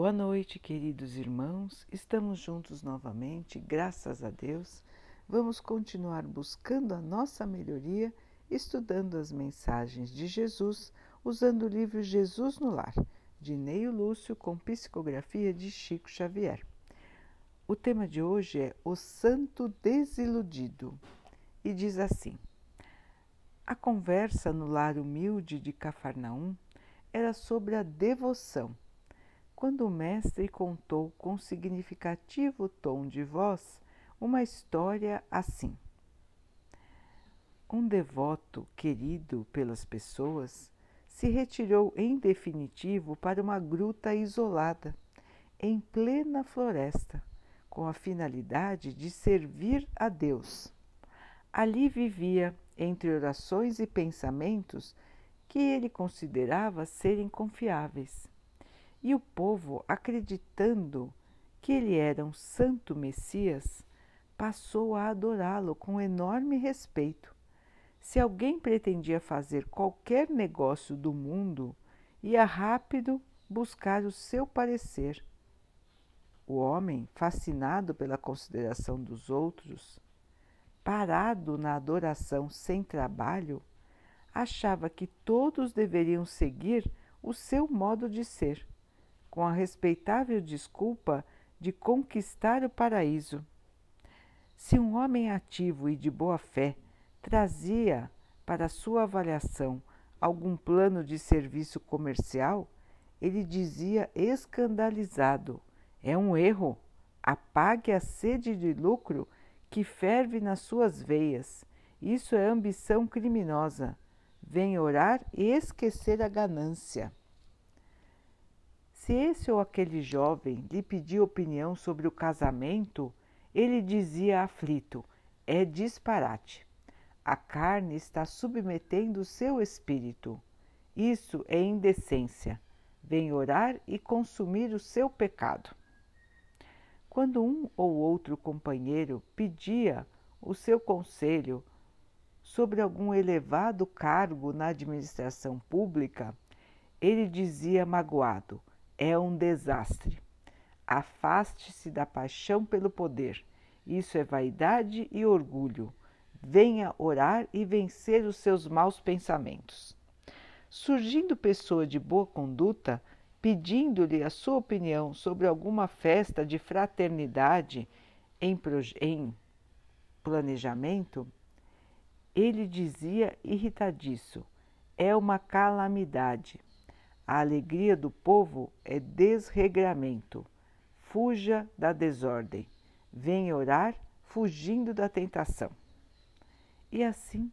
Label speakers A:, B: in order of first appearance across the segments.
A: Boa noite, queridos irmãos. Estamos juntos novamente, graças a Deus. Vamos continuar buscando a nossa melhoria, estudando as mensagens de Jesus, usando o livro Jesus no Lar, de Neio Lúcio, com psicografia de Chico Xavier. O tema de hoje é O Santo Desiludido e diz assim: A conversa no lar humilde de Cafarnaum era sobre a devoção quando o mestre contou com significativo tom de voz uma história assim. Um devoto querido pelas pessoas se retirou em definitivo para uma gruta isolada, em plena floresta, com a finalidade de servir a Deus. Ali vivia, entre orações e pensamentos que ele considerava serem confiáveis e o povo, acreditando que ele era um santo Messias, passou a adorá-lo com enorme respeito. Se alguém pretendia fazer qualquer negócio do mundo, ia rápido buscar o seu parecer. O homem, fascinado pela consideração dos outros, parado na adoração sem trabalho, achava que todos deveriam seguir o seu modo de ser com a respeitável desculpa de conquistar o paraíso. Se um homem ativo e de boa fé trazia para sua avaliação algum plano de serviço comercial, ele dizia escandalizado: é um erro. Apague a sede de lucro que ferve nas suas veias. Isso é ambição criminosa. Vem orar e esquecer a ganância. Se esse ou aquele jovem lhe pedia opinião sobre o casamento, ele dizia aflito: é disparate. A carne está submetendo seu espírito. Isso é indecência. Vem orar e consumir o seu pecado. Quando um ou outro companheiro pedia o seu conselho sobre algum elevado cargo na administração pública, ele dizia magoado: é um desastre. Afaste-se da paixão pelo poder. Isso é vaidade e orgulho. Venha orar e vencer os seus maus pensamentos. Surgindo pessoa de boa conduta, pedindo-lhe a sua opinião sobre alguma festa de fraternidade em, em planejamento, ele dizia irritadiço: é uma calamidade. A alegria do povo é desregramento. Fuja da desordem. Venha orar fugindo da tentação. E assim,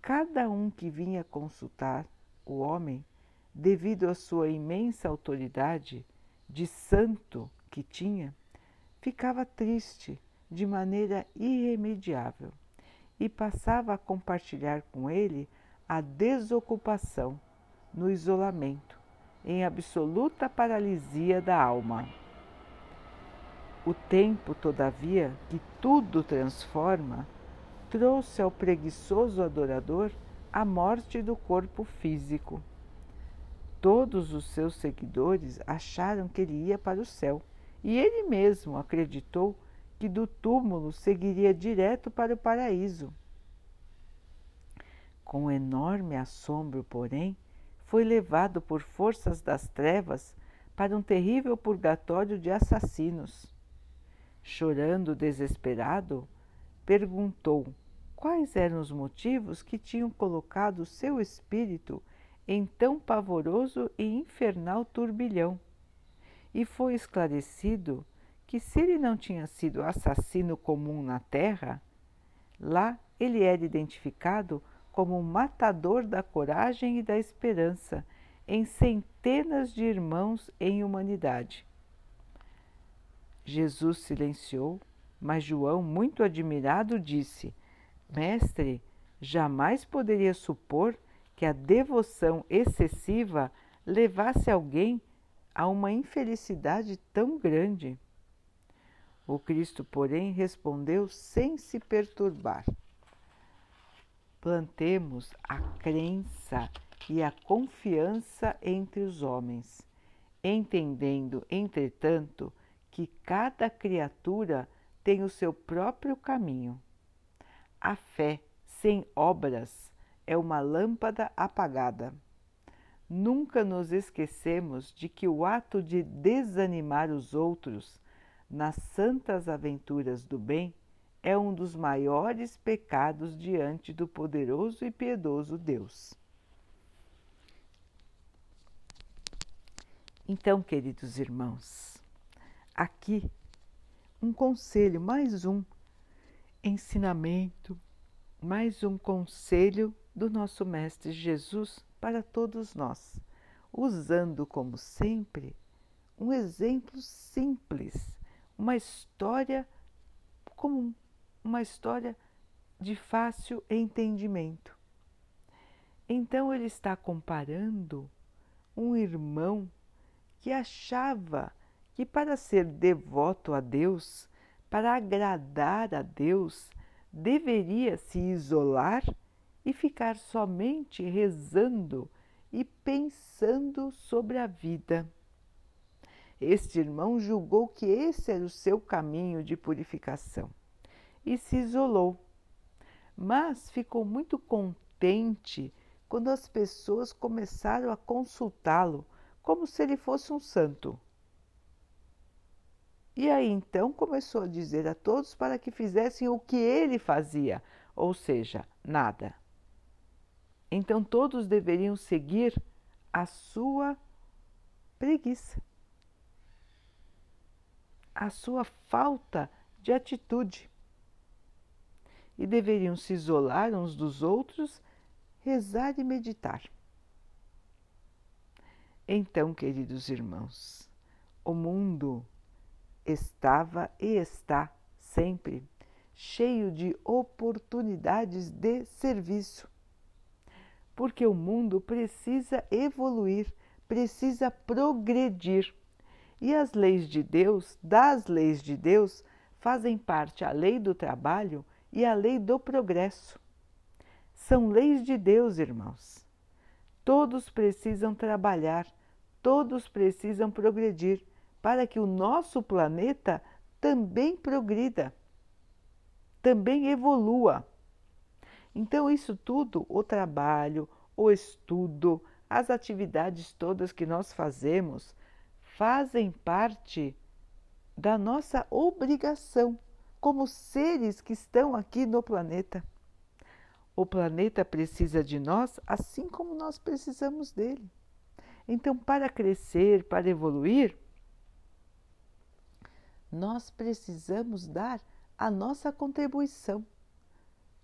A: cada um que vinha consultar o homem, devido à sua imensa autoridade de santo que tinha, ficava triste de maneira irremediável e passava a compartilhar com ele a desocupação no isolamento, em absoluta paralisia da alma. O tempo, todavia, que tudo transforma, trouxe ao preguiçoso adorador a morte do corpo físico. Todos os seus seguidores acharam que ele ia para o céu e ele mesmo acreditou que do túmulo seguiria direto para o paraíso. Com enorme assombro, porém, foi levado por forças das trevas para um terrível purgatório de assassinos. Chorando desesperado, perguntou quais eram os motivos que tinham colocado seu espírito em tão pavoroso e infernal turbilhão. E foi esclarecido que, se ele não tinha sido assassino comum na terra, lá ele era identificado como matador da coragem e da esperança em centenas de irmãos em humanidade. Jesus silenciou, mas João, muito admirado, disse: Mestre, jamais poderia supor que a devoção excessiva levasse alguém a uma infelicidade tão grande. O Cristo, porém, respondeu sem se perturbar plantemos a crença e a confiança entre os homens. entendendo, entretanto, que cada criatura tem o seu próprio caminho. A fé sem obras é uma lâmpada apagada. Nunca nos esquecemos de que o ato de desanimar os outros nas santas aventuras do bem é um dos maiores pecados diante do poderoso e piedoso Deus. Então, queridos irmãos, aqui um conselho, mais um ensinamento, mais um conselho do nosso Mestre Jesus para todos nós, usando como sempre um exemplo simples, uma história comum, uma história de fácil entendimento. Então ele está comparando um irmão que achava que para ser devoto a Deus, para agradar a Deus, deveria se isolar e ficar somente rezando e pensando sobre a vida. Este irmão julgou que esse era o seu caminho de purificação e se isolou, mas ficou muito contente quando as pessoas começaram a consultá-lo como se ele fosse um santo. E aí então começou a dizer a todos para que fizessem o que ele fazia, ou seja, nada. Então todos deveriam seguir a sua preguiça, a sua falta de atitude. E deveriam se isolar uns dos outros, rezar e meditar. Então, queridos irmãos, o mundo estava e está sempre cheio de oportunidades de serviço porque o mundo precisa evoluir, precisa progredir. E as leis de Deus, das leis de Deus, fazem parte a lei do trabalho e a lei do progresso. São leis de Deus, irmãos. Todos precisam trabalhar, todos precisam progredir para que o nosso planeta também progrida, também evolua. Então, isso tudo, o trabalho, o estudo, as atividades todas que nós fazemos, fazem parte da nossa obrigação como seres que estão aqui no planeta. O planeta precisa de nós assim como nós precisamos dele. Então, para crescer, para evoluir, nós precisamos dar a nossa contribuição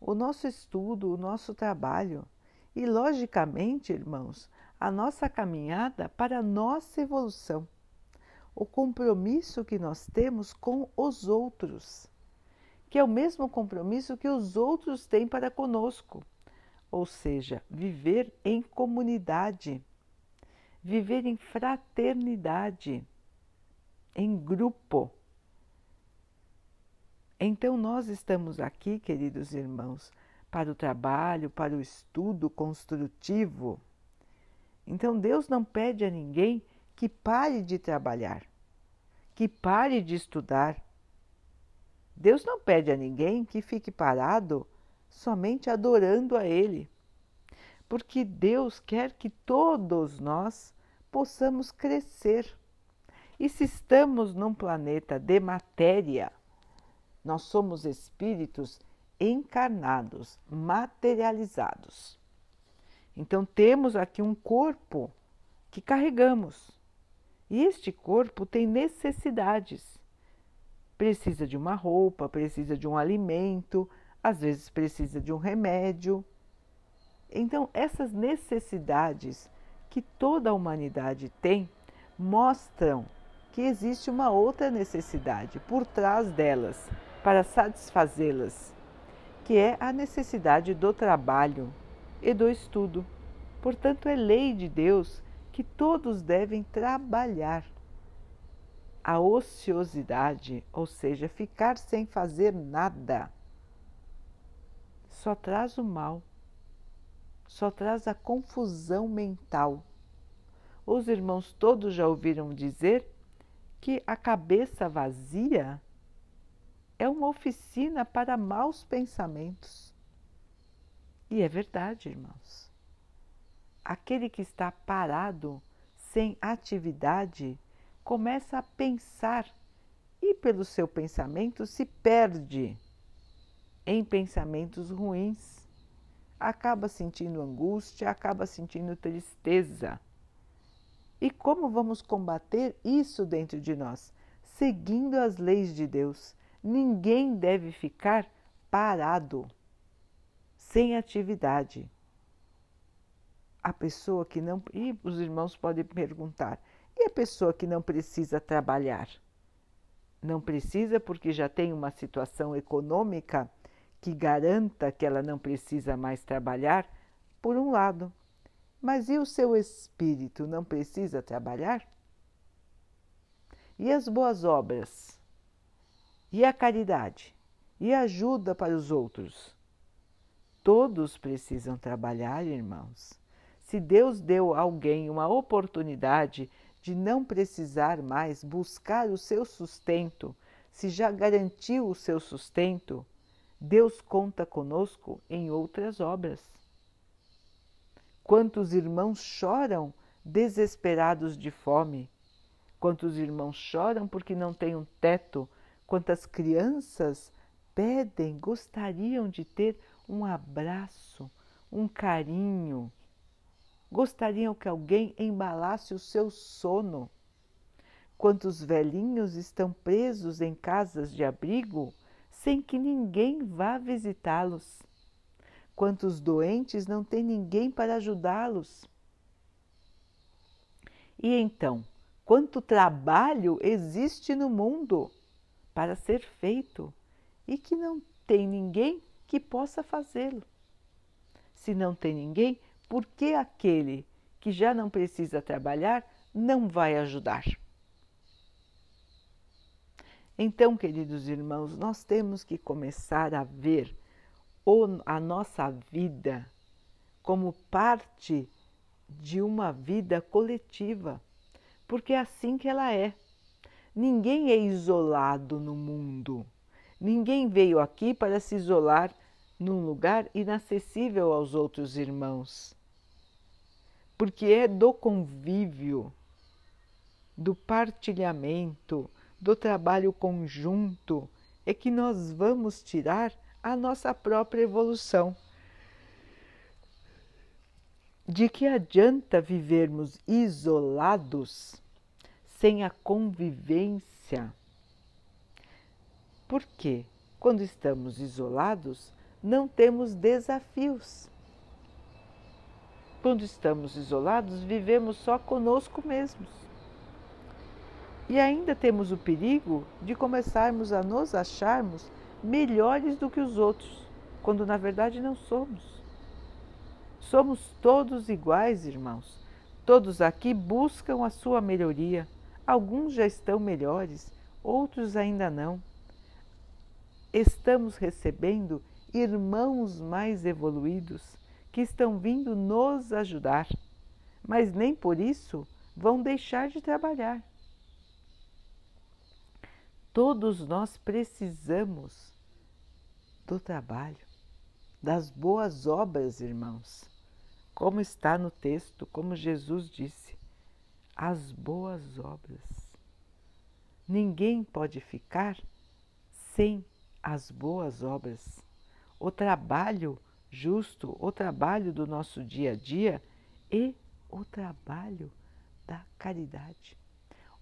A: o nosso estudo, o nosso trabalho e, logicamente, irmãos, a nossa caminhada para a nossa evolução, o compromisso que nós temos com os outros, que é o mesmo compromisso que os outros têm para conosco, ou seja, viver em comunidade, viver em fraternidade, em grupo então, nós estamos aqui, queridos irmãos, para o trabalho, para o estudo construtivo. Então, Deus não pede a ninguém que pare de trabalhar, que pare de estudar. Deus não pede a ninguém que fique parado somente adorando a Ele, porque Deus quer que todos nós possamos crescer. E se estamos num planeta de matéria, nós somos espíritos encarnados, materializados. Então temos aqui um corpo que carregamos. E este corpo tem necessidades. Precisa de uma roupa, precisa de um alimento, às vezes precisa de um remédio. Então, essas necessidades que toda a humanidade tem mostram que existe uma outra necessidade por trás delas, para satisfazê-las, que é a necessidade do trabalho e do estudo. Portanto, é lei de Deus que todos devem trabalhar. A ociosidade, ou seja, ficar sem fazer nada, só traz o mal, só traz a confusão mental. os irmãos todos já ouviram dizer que a cabeça vazia é uma oficina para maus pensamentos. E é verdade, irmãos. Aquele que está parado, sem atividade, começa a pensar e, pelo seu pensamento, se perde em pensamentos ruins. Acaba sentindo angústia, acaba sentindo tristeza. E como vamos combater isso dentro de nós? Seguindo as leis de Deus. Ninguém deve ficar parado, sem atividade. A pessoa que não. E os irmãos podem perguntar: e a pessoa que não precisa trabalhar? Não precisa porque já tem uma situação econômica que garanta que ela não precisa mais trabalhar, por um lado. Mas e o seu espírito não precisa trabalhar? E as boas obras? E a caridade? E a ajuda para os outros? Todos precisam trabalhar, irmãos. Se Deus deu a alguém uma oportunidade de não precisar mais buscar o seu sustento, se já garantiu o seu sustento, Deus conta conosco em outras obras. Quantos irmãos choram desesperados de fome? Quantos irmãos choram porque não têm um teto? Quantas crianças pedem, gostariam de ter um abraço, um carinho, gostariam que alguém embalasse o seu sono. Quantos velhinhos estão presos em casas de abrigo sem que ninguém vá visitá-los? Quantos doentes não têm ninguém para ajudá-los? E então, quanto trabalho existe no mundo para ser feito e que não tem ninguém que possa fazê-lo? Se não tem ninguém, por que aquele que já não precisa trabalhar não vai ajudar? Então, queridos irmãos, nós temos que começar a ver a nossa vida como parte de uma vida coletiva, porque é assim que ela é. Ninguém é isolado no mundo. Ninguém veio aqui para se isolar num lugar inacessível aos outros irmãos porque é do convívio, do partilhamento, do trabalho conjunto é que nós vamos tirar a nossa própria evolução. De que adianta vivermos isolados sem a convivência? Porque quando estamos isolados, não temos desafios. Quando estamos isolados, vivemos só conosco mesmos. E ainda temos o perigo de começarmos a nos acharmos melhores do que os outros, quando na verdade não somos. Somos todos iguais, irmãos. Todos aqui buscam a sua melhoria. Alguns já estão melhores, outros ainda não. Estamos recebendo irmãos mais evoluídos que estão vindo nos ajudar, mas nem por isso vão deixar de trabalhar. Todos nós precisamos do trabalho, das boas obras, irmãos. Como está no texto, como Jesus disse, as boas obras. Ninguém pode ficar sem as boas obras. O trabalho justo o trabalho do nosso dia a dia e o trabalho da caridade,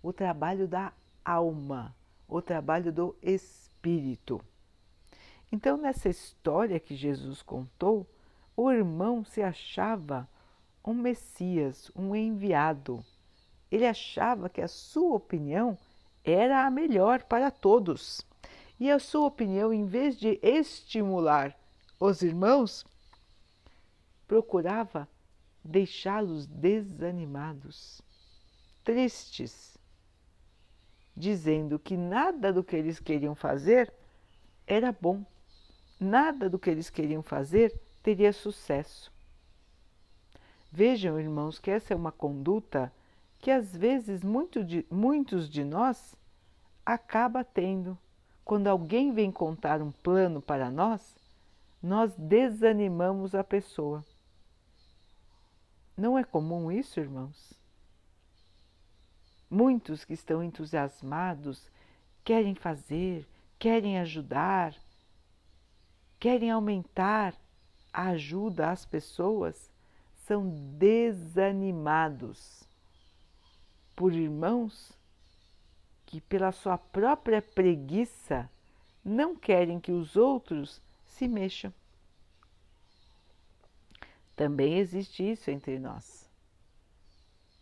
A: o trabalho da alma, o trabalho do espírito. Então, nessa história que Jesus contou, o irmão se achava um Messias, um enviado. Ele achava que a sua opinião era a melhor para todos. E a sua opinião, em vez de estimular os irmãos, procurava deixá-los desanimados, tristes, dizendo que nada do que eles queriam fazer era bom, nada do que eles queriam fazer teria sucesso. Vejam, irmãos, que essa é uma conduta que às vezes muito de, muitos de nós acaba tendo. Quando alguém vem contar um plano para nós, nós desanimamos a pessoa. Não é comum isso, irmãos? Muitos que estão entusiasmados querem fazer, querem ajudar, querem aumentar a ajuda às pessoas, são desanimados por irmãos que, pela sua própria preguiça, não querem que os outros se mexam. Também existe isso entre nós.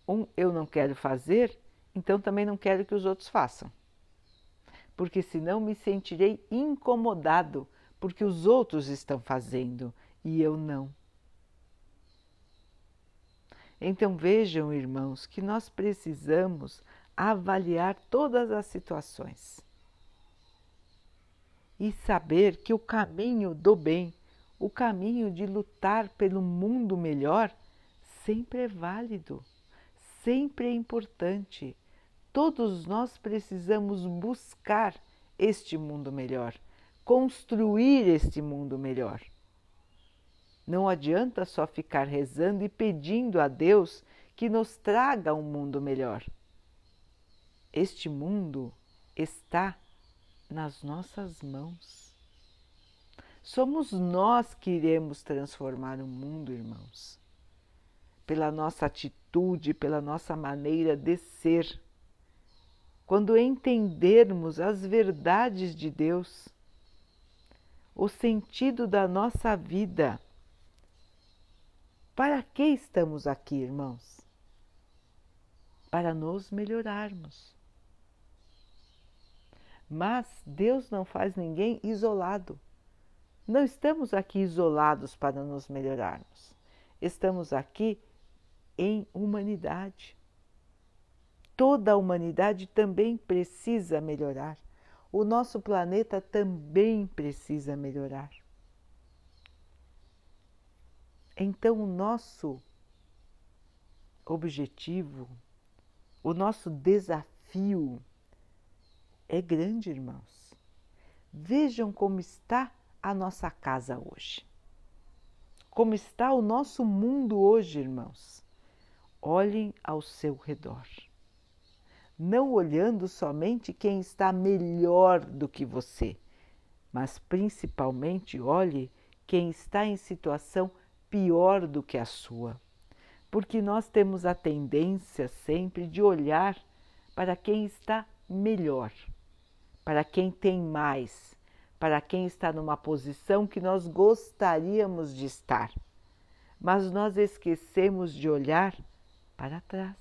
A: Um, eu não quero fazer, então também não quero que os outros façam. Porque senão me sentirei incomodado porque os outros estão fazendo e eu não. Então vejam, irmãos, que nós precisamos avaliar todas as situações e saber que o caminho do bem, o caminho de lutar pelo mundo melhor, sempre é válido, sempre é importante. Todos nós precisamos buscar este mundo melhor, construir este mundo melhor. Não adianta só ficar rezando e pedindo a Deus que nos traga um mundo melhor. Este mundo está nas nossas mãos. Somos nós que iremos transformar o mundo, irmãos, pela nossa atitude, pela nossa maneira de ser. Quando entendermos as verdades de Deus, o sentido da nossa vida, para que estamos aqui, irmãos? Para nos melhorarmos. Mas Deus não faz ninguém isolado. Não estamos aqui isolados para nos melhorarmos. Estamos aqui em humanidade. Toda a humanidade também precisa melhorar. O nosso planeta também precisa melhorar. Então, o nosso objetivo, o nosso desafio é grande, irmãos. Vejam como está a nossa casa hoje. Como está o nosso mundo hoje, irmãos. Olhem ao seu redor. Não olhando somente quem está melhor do que você, mas principalmente olhe quem está em situação pior do que a sua, porque nós temos a tendência sempre de olhar para quem está melhor, para quem tem mais, para quem está numa posição que nós gostaríamos de estar. Mas nós esquecemos de olhar para trás.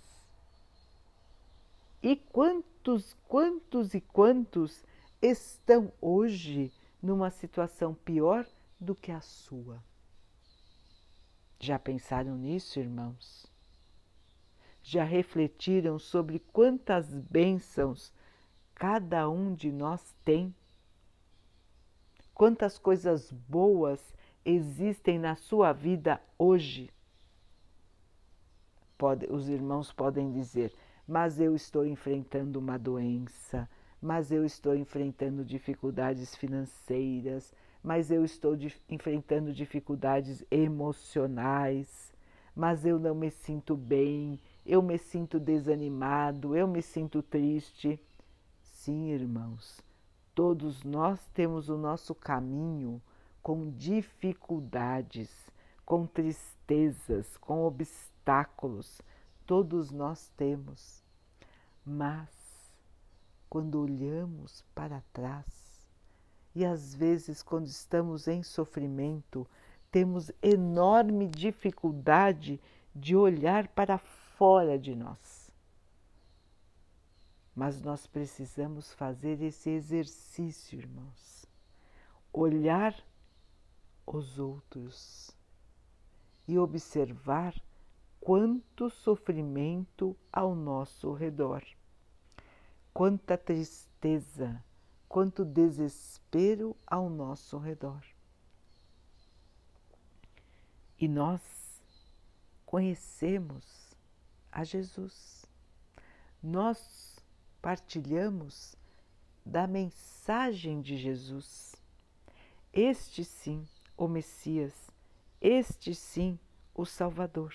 A: E quantos, quantos e quantos estão hoje numa situação pior do que a sua? Já pensaram nisso, irmãos? Já refletiram sobre quantas bênçãos cada um de nós tem? Quantas coisas boas existem na sua vida hoje? Pode, os irmãos podem dizer, mas eu estou enfrentando uma doença, mas eu estou enfrentando dificuldades financeiras, mas eu estou enfrentando dificuldades emocionais, mas eu não me sinto bem, eu me sinto desanimado, eu me sinto triste. Sim, irmãos, todos nós temos o nosso caminho com dificuldades, com tristezas, com obstáculos, todos nós temos. Mas, quando olhamos para trás, e às vezes, quando estamos em sofrimento, temos enorme dificuldade de olhar para fora de nós. Mas nós precisamos fazer esse exercício, irmãos. Olhar os outros e observar quanto sofrimento ao nosso redor, quanta tristeza, quanto desespero ao nosso redor. E nós conhecemos a Jesus, nós partilhamos da mensagem de Jesus. Este sim, o Messias, este sim, o Salvador.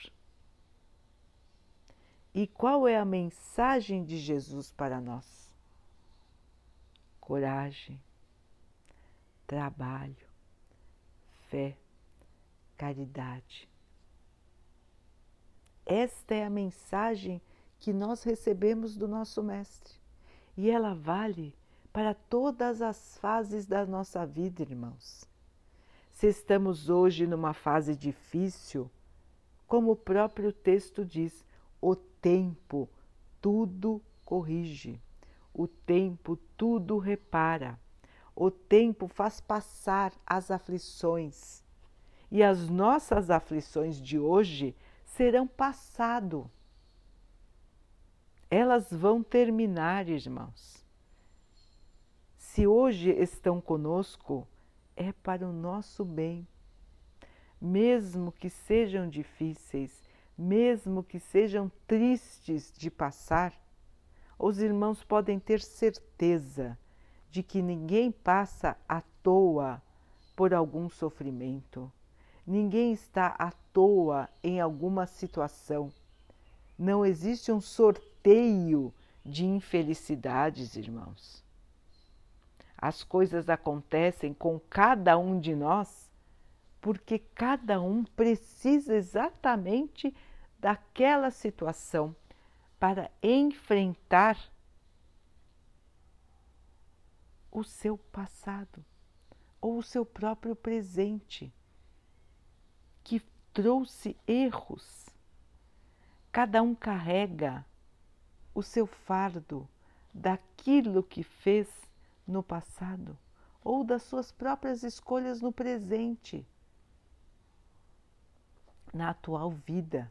A: E qual é a mensagem de Jesus para nós? Coragem, trabalho, fé, caridade. Esta é a mensagem que nós recebemos do nosso Mestre e ela vale para todas as fases da nossa vida, irmãos. Se estamos hoje numa fase difícil, como o próprio texto diz, o tempo tudo corrige, o tempo tudo repara, o tempo faz passar as aflições e as nossas aflições de hoje serão passado. Elas vão terminar, irmãos. Se hoje estão conosco, é para o nosso bem. Mesmo que sejam difíceis, mesmo que sejam tristes de passar, os irmãos podem ter certeza de que ninguém passa à toa por algum sofrimento. Ninguém está à toa em alguma situação. Não existe um sorteio de infelicidades, irmãos. As coisas acontecem com cada um de nós porque cada um precisa exatamente daquela situação para enfrentar o seu passado ou o seu próprio presente que trouxe erros. Cada um carrega o seu fardo daquilo que fez no passado ou das suas próprias escolhas no presente, na atual vida.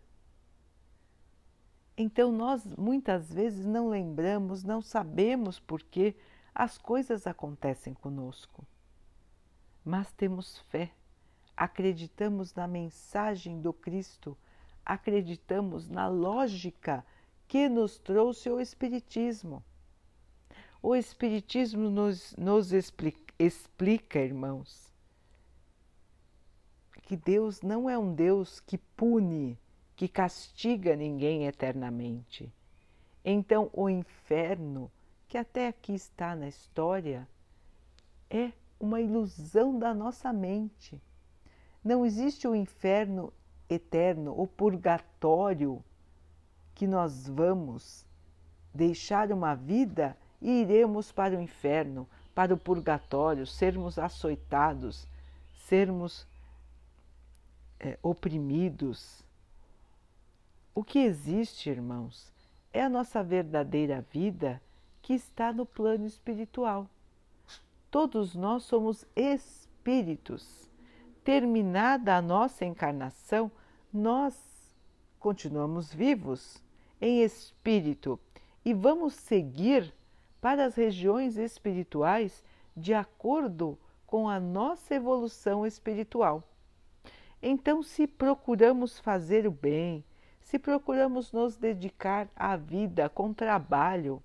A: Então, nós muitas vezes não lembramos, não sabemos por que as coisas acontecem conosco, mas temos fé acreditamos na mensagem do Cristo, acreditamos na lógica que nos trouxe o Espiritismo. O Espiritismo nos, nos explica, explica, irmãos, que Deus não é um Deus que pune, que castiga ninguém eternamente. Então, o inferno, que até aqui está na história, é uma ilusão da nossa mente não existe o inferno eterno, o purgatório, que nós vamos deixar uma vida e iremos para o inferno, para o purgatório, sermos açoitados, sermos é, oprimidos. O que existe, irmãos, é a nossa verdadeira vida que está no plano espiritual. Todos nós somos espíritos terminada a nossa encarnação, nós continuamos vivos em espírito e vamos seguir para as regiões espirituais de acordo com a nossa evolução espiritual. Então, se procuramos fazer o bem, se procuramos nos dedicar à vida com trabalho,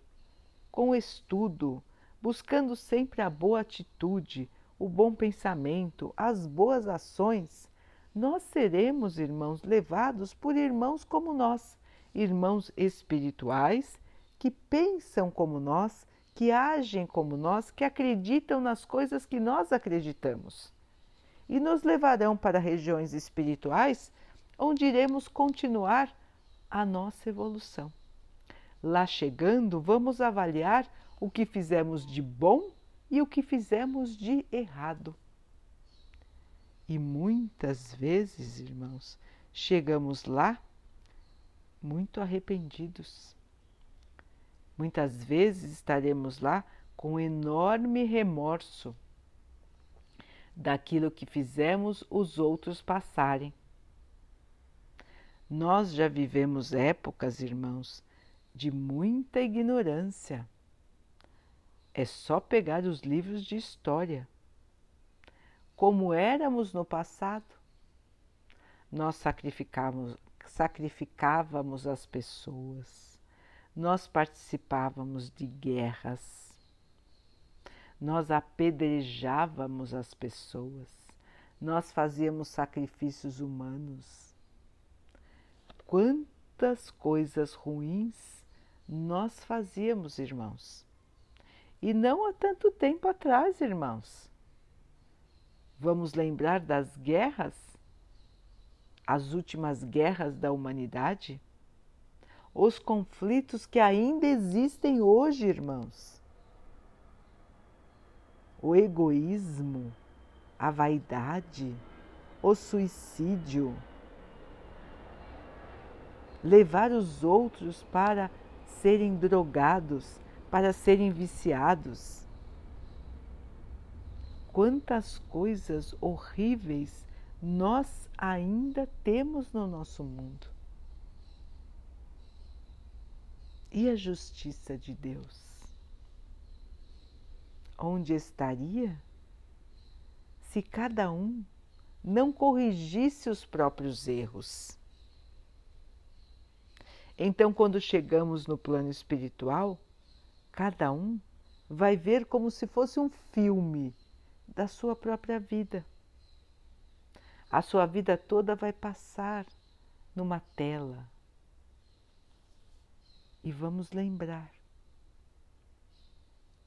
A: com estudo, buscando sempre a boa atitude, o bom pensamento, as boas ações, nós seremos, irmãos, levados por irmãos como nós, irmãos espirituais que pensam como nós, que agem como nós, que acreditam nas coisas que nós acreditamos. E nos levarão para regiões espirituais onde iremos continuar a nossa evolução. Lá chegando, vamos avaliar o que fizemos de bom e o que fizemos de errado. E muitas vezes, irmãos, chegamos lá muito arrependidos. Muitas vezes estaremos lá com enorme remorso daquilo que fizemos os outros passarem. Nós já vivemos épocas, irmãos, de muita ignorância é só pegar os livros de história. Como éramos no passado, nós sacrificávamos, sacrificávamos as pessoas, nós participávamos de guerras, nós apedrejávamos as pessoas, nós fazíamos sacrifícios humanos. Quantas coisas ruins nós fazíamos, irmãos. E não há tanto tempo atrás, irmãos. Vamos lembrar das guerras? As últimas guerras da humanidade? Os conflitos que ainda existem hoje, irmãos. O egoísmo, a vaidade, o suicídio. Levar os outros para serem drogados, para serem viciados quantas coisas horríveis nós ainda temos no nosso mundo. E a justiça de Deus? Onde estaria se cada um não corrigisse os próprios erros? Então, quando chegamos no plano espiritual, cada um vai ver como se fosse um filme da sua própria vida. A sua vida toda vai passar numa tela. E vamos lembrar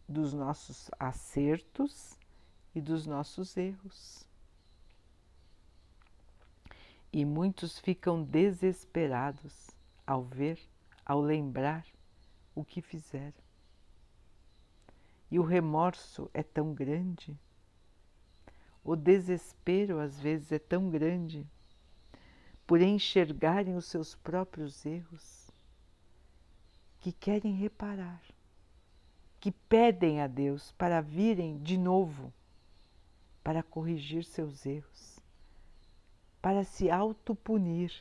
A: dos nossos acertos e dos nossos erros. E muitos ficam desesperados ao ver, ao lembrar o que fizeram. E o remorso é tão grande o desespero às vezes é tão grande por enxergarem os seus próprios erros que querem reparar, que pedem a Deus para virem de novo para corrigir seus erros, para se autopunir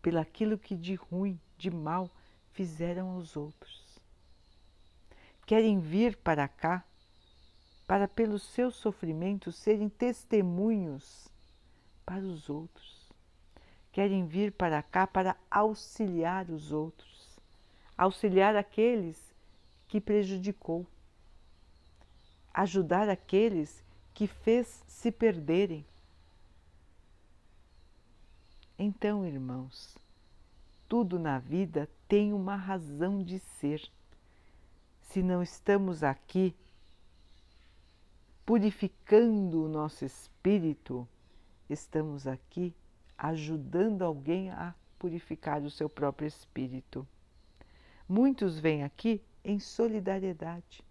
A: pelaquilo que de ruim, de mal fizeram aos outros. Querem vir para cá para pelos seus sofrimentos serem testemunhos para os outros. Querem vir para cá para auxiliar os outros, auxiliar aqueles que prejudicou, ajudar aqueles que fez se perderem. Então, irmãos, tudo na vida tem uma razão de ser. Se não estamos aqui purificando o nosso espírito, estamos aqui ajudando alguém a purificar o seu próprio espírito. Muitos vêm aqui em solidariedade,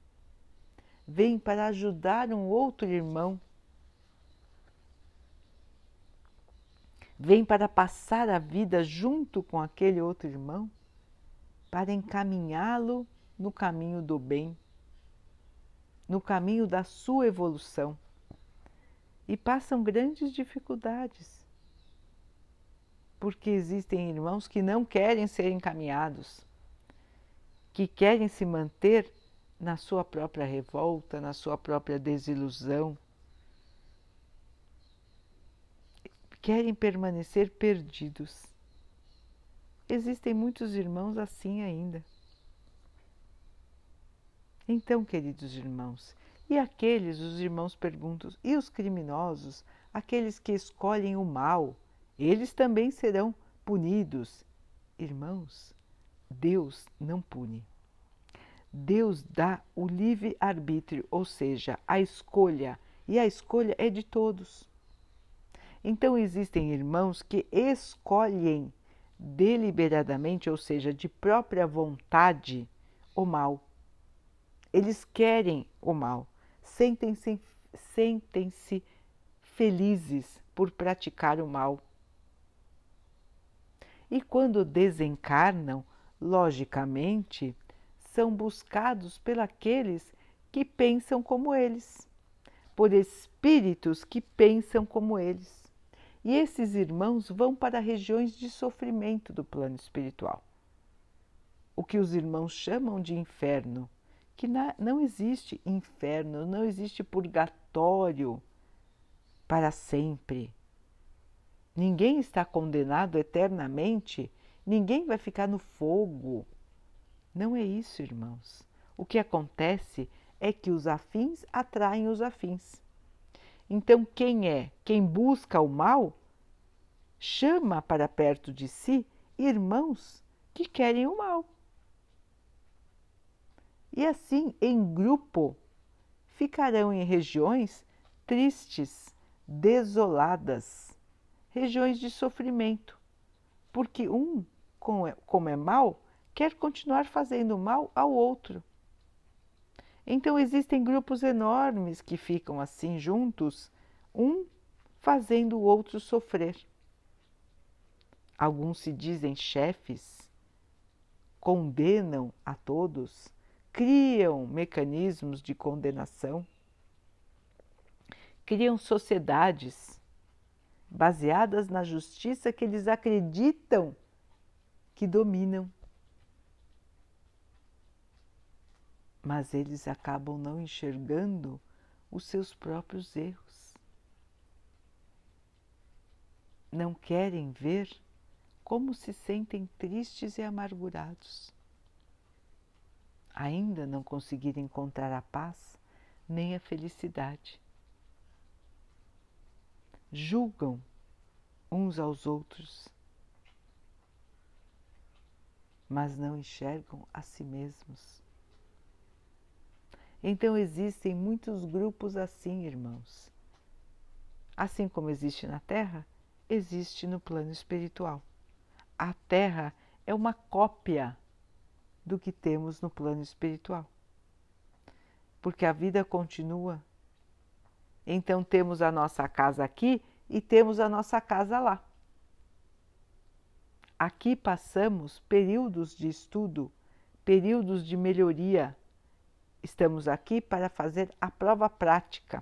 A: vêm para ajudar um outro irmão, vêm para passar a vida junto com aquele outro irmão, para encaminhá-lo no caminho do bem no caminho da sua evolução e passam grandes dificuldades, porque existem irmãos que não querem ser encaminhados, que querem se manter na sua própria revolta, na sua própria desilusão, querem permanecer perdidos. Existem muitos irmãos assim ainda. Então, queridos irmãos, e aqueles, os irmãos perguntam, e os criminosos, aqueles que escolhem o mal, eles também serão punidos. Irmãos, Deus não pune. Deus dá o livre-arbítrio, ou seja, a escolha, e a escolha é de todos. Então, existem irmãos que escolhem deliberadamente, ou seja, de própria vontade, o mal. Eles querem o mal, sentem-se sentem felizes por praticar o mal. E quando desencarnam, logicamente, são buscados pelos que pensam como eles, por espíritos que pensam como eles. E esses irmãos vão para regiões de sofrimento do plano espiritual, o que os irmãos chamam de inferno que não existe inferno, não existe purgatório para sempre. Ninguém está condenado eternamente, ninguém vai ficar no fogo. Não é isso, irmãos. O que acontece é que os afins atraem os afins. Então, quem é? Quem busca o mal, chama para perto de si irmãos que querem o mal. E assim, em grupo, ficarão em regiões tristes, desoladas, regiões de sofrimento, porque um, como é mal, quer continuar fazendo mal ao outro. Então existem grupos enormes que ficam assim juntos, um fazendo o outro sofrer. Alguns se dizem chefes, condenam a todos, criam mecanismos de condenação, criam sociedades baseadas na justiça que eles acreditam que dominam. mas eles acabam não enxergando os seus próprios erros. Não querem ver como se sentem tristes e amargurados. Ainda não conseguiram encontrar a paz nem a felicidade. Julgam uns aos outros, mas não enxergam a si mesmos. Então existem muitos grupos assim, irmãos. Assim como existe na Terra, existe no plano espiritual. A Terra é uma cópia do que temos no plano espiritual. Porque a vida continua. Então temos a nossa casa aqui e temos a nossa casa lá. Aqui passamos períodos de estudo, períodos de melhoria Estamos aqui para fazer a prova prática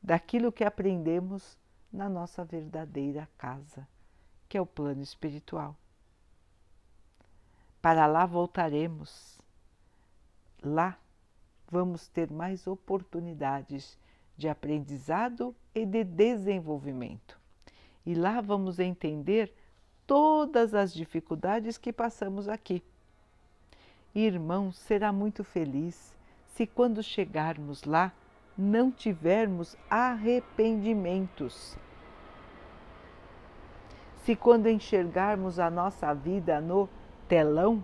A: daquilo que aprendemos na nossa verdadeira casa, que é o plano espiritual. Para lá voltaremos. Lá vamos ter mais oportunidades de aprendizado e de desenvolvimento. E lá vamos entender todas as dificuldades que passamos aqui Irmão, será muito feliz se quando chegarmos lá não tivermos arrependimentos. Se quando enxergarmos a nossa vida no telão,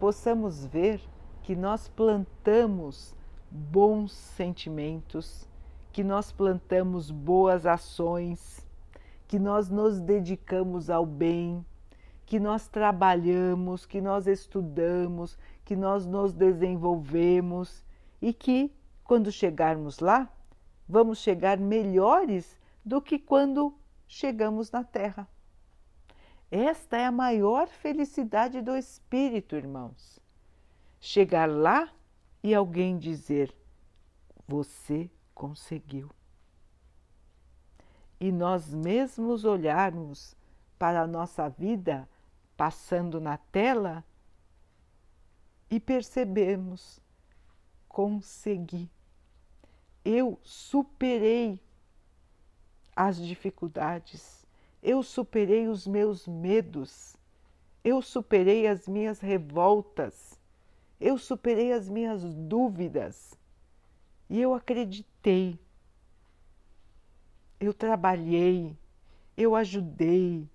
A: possamos ver que nós plantamos bons sentimentos, que nós plantamos boas ações, que nós nos dedicamos ao bem, que nós trabalhamos, que nós estudamos, que nós nos desenvolvemos e que, quando chegarmos lá, vamos chegar melhores do que quando chegamos na Terra. Esta é a maior felicidade do espírito, irmãos. Chegar lá e alguém dizer: Você conseguiu. E nós mesmos olharmos para a nossa vida passando na tela e percebemos: consegui, eu superei as dificuldades, eu superei os meus medos, eu superei as minhas revoltas, eu superei as minhas dúvidas. E eu acreditei, eu trabalhei, eu ajudei,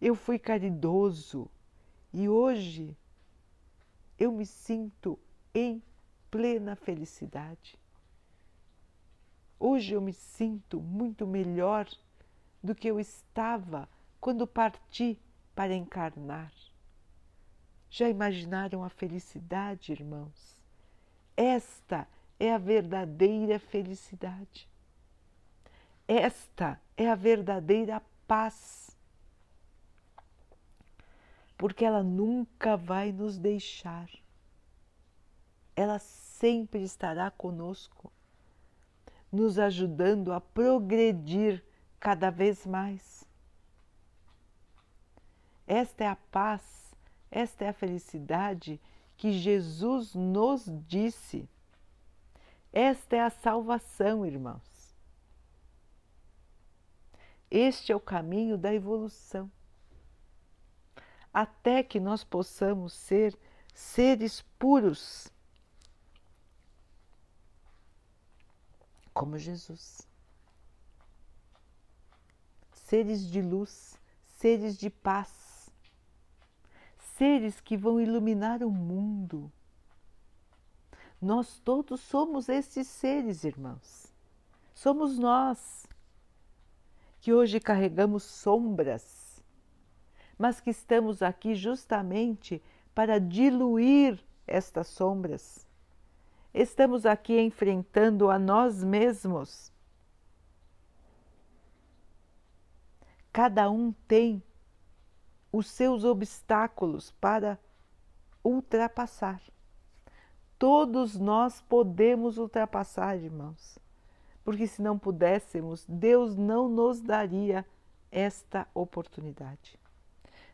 A: eu fui caridoso. E hoje eu me sinto em plena felicidade. Hoje eu me sinto muito melhor do que eu estava quando parti para encarnar. Já imaginaram a felicidade, irmãos? Esta é a verdadeira felicidade. Esta é a verdadeira paz porque ela nunca vai nos deixar. Ela sempre estará conosco, nos ajudando a progredir cada vez mais. Esta é a paz, esta é a felicidade que Jesus nos disse. Esta é a salvação, irmãos. Este é o caminho da evolução. até que nós possamos ser seres puros, como Jesus. Seres de luz, seres de paz, seres que vão iluminar o mundo. Nós todos somos esses seres, irmãos. Somos nós que hoje carregamos sombras, mas que estamos aqui justamente para diluir estas sombras. Estamos aqui enfrentando a nós mesmos. Cada um tem os seus obstáculos para ultrapassar. Todos nós podemos ultrapassar, irmãos porque se não pudéssemos, Deus não nos daria esta oportunidade.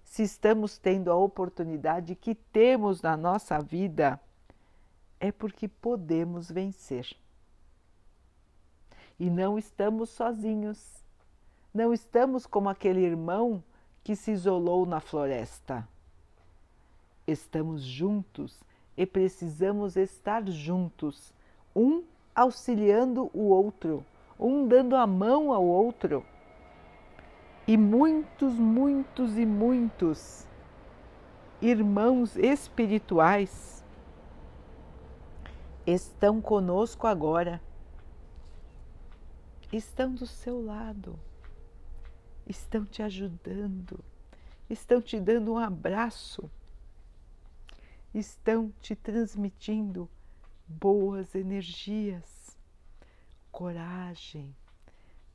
A: Se estamos tendo a oportunidade que temos na nossa vida, é porque podemos vencer. E não estamos sozinhos. Não estamos como aquele irmão que se isolou na floresta. Estamos juntos e precisamos estar juntos, um auxiliando o outro, um dando a mão ao outro. E muitos, muitos e muitos irmãos espirituais estão conosco agora, estão do seu lado, estão te ajudando, estão te dando um abraço, estão te transmitindo boas energias, coragem,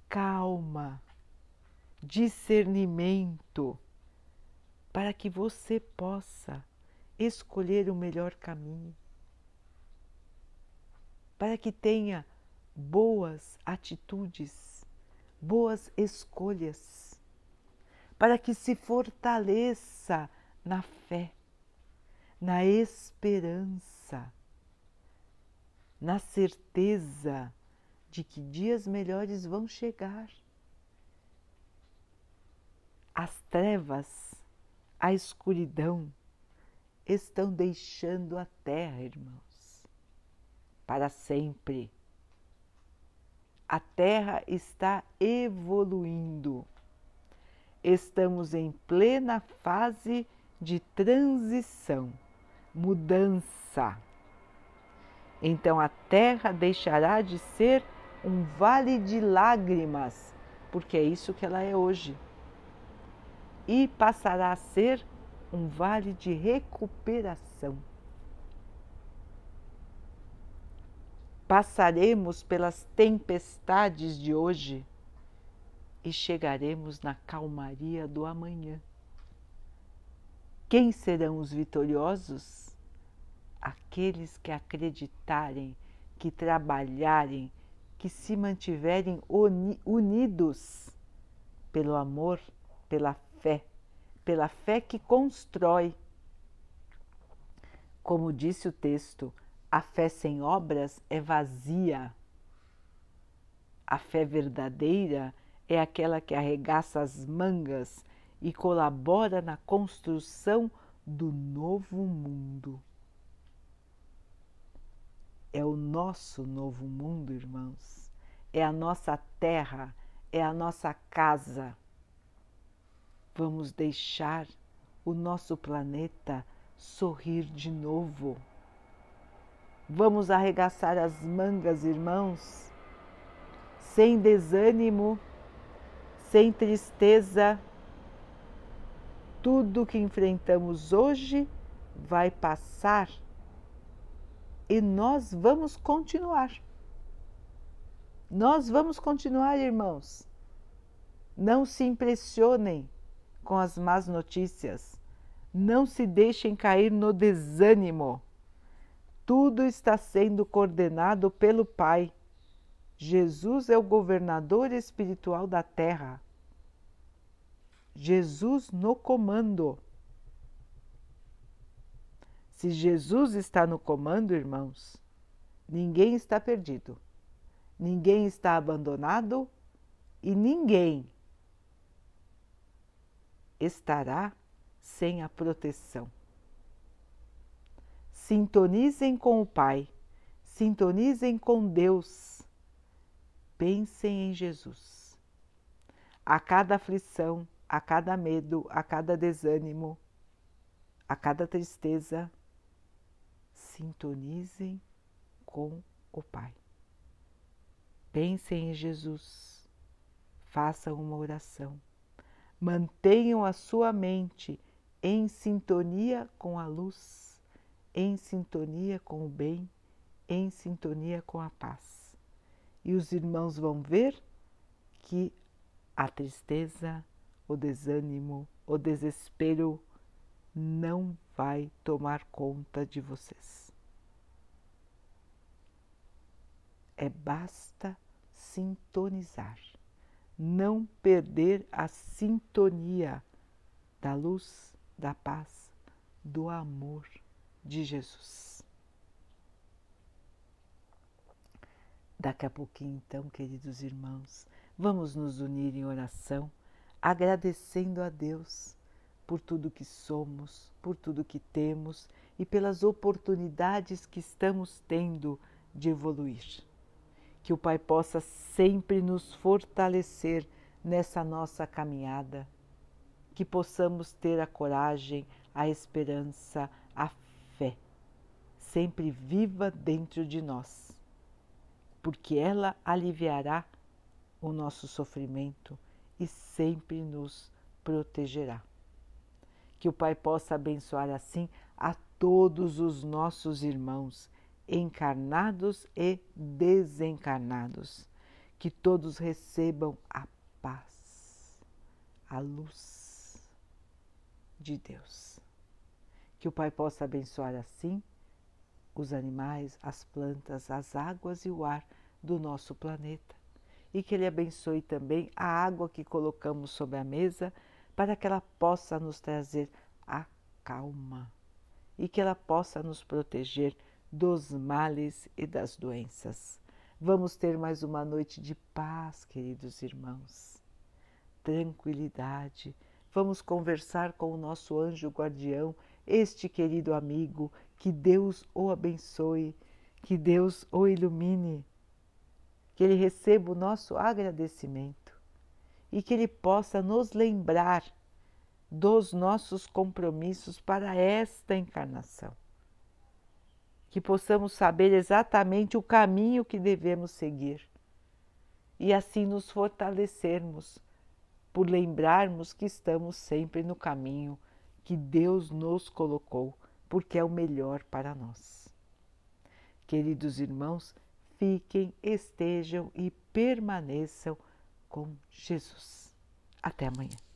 A: calma, discernimento, para que você possa escolher o melhor caminho, para que tenha boas atitudes, boas escolhas, para que se fortaleça na fé, na esperança na certeza de que dias melhores vão chegar. As trevas, a escuridão estão deixando a terra, irmãos, para sempre. A terra está evoluindo. Estamos em plena fase de transição, mudança então a terra deixará de ser um vale de lágrimas, porque é isso que ela é hoje, e passará a ser um vale de recuperação. Passaremos pelas tempestades de hoje e chegaremos na calmaria do amanhã. Quem serão os vitoriosos? aqueles que acreditarem, que trabalharem, que se mantiverem uni unidos pelo amor, pela fé, pela fé que constrói. Como disse o texto, a fé sem obras é vazia. A fé verdadeira é aquela que arregaça as mangas e colabora na construção do novo mundo é o nosso novo mundo, irmãos. É a nossa terra, é a nossa casa. Vamos deixar o nosso planeta sorrir de novo. Vamos arregaçar as mangas, irmãos, sem desânimo, sem tristeza. Tudo que enfrentamos hoje vai passar e nós vamos continuar. Nós vamos continuar, irmãos. Não se impressionem com as más notícias. Não se deixem cair no desânimo. Tudo está sendo coordenado pelo Pai. Jesus é o governador espiritual da terra. Jesus no comando. Se Jesus está no comando, irmãos, ninguém está perdido, ninguém está abandonado e ninguém estará sem a proteção. Sintonizem com o Pai, sintonizem com Deus, pensem em Jesus. A cada aflição, a cada medo, a cada desânimo, a cada tristeza, sintonizem com o Pai. Pensem em Jesus, façam uma oração, mantenham a sua mente em sintonia com a luz, em sintonia com o bem, em sintonia com a paz. E os irmãos vão ver que a tristeza, o desânimo, o desespero não vai tomar conta de vocês. É basta sintonizar, não perder a sintonia da luz, da paz, do amor de Jesus. Daqui a pouquinho, então, queridos irmãos, vamos nos unir em oração, agradecendo a Deus por tudo que somos, por tudo que temos e pelas oportunidades que estamos tendo de evoluir. Que o Pai possa sempre nos fortalecer nessa nossa caminhada, que possamos ter a coragem, a esperança, a sempre viva dentro de nós, porque ela aliviará o nosso sofrimento e sempre nos protegerá que o Pai possa abençoar assim a todos os nossos irmãos, encarnados e desencarnados, que todos recebam a paz, a luz de Deus. Que o Pai possa abençoar assim os animais, as plantas, as águas e o ar do nosso planeta. E que Ele abençoe também a água que colocamos sobre a mesa para que ela possa nos trazer a calma e que ela possa nos proteger dos males e das doenças. Vamos ter mais uma noite de paz, queridos irmãos. Tranquilidade. Vamos conversar com o nosso anjo guardião, este querido amigo. Que Deus o abençoe, que Deus o ilumine, que ele receba o nosso agradecimento e que Ele possa nos lembrar dos nossos compromissos para esta encarnação. Que possamos saber exatamente o caminho que devemos seguir e assim nos fortalecermos por lembrarmos que estamos sempre no caminho que Deus nos colocou, porque é o melhor para nós. Queridos irmãos, fiquem, estejam e permaneçam com Jesus. Até amanhã.